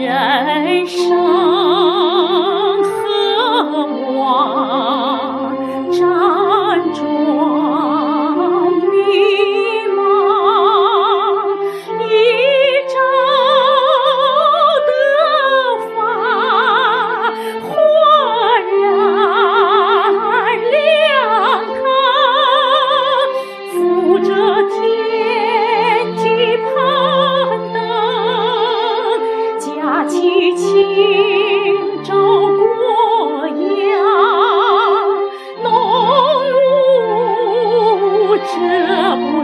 人生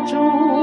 祝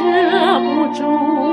遮不住。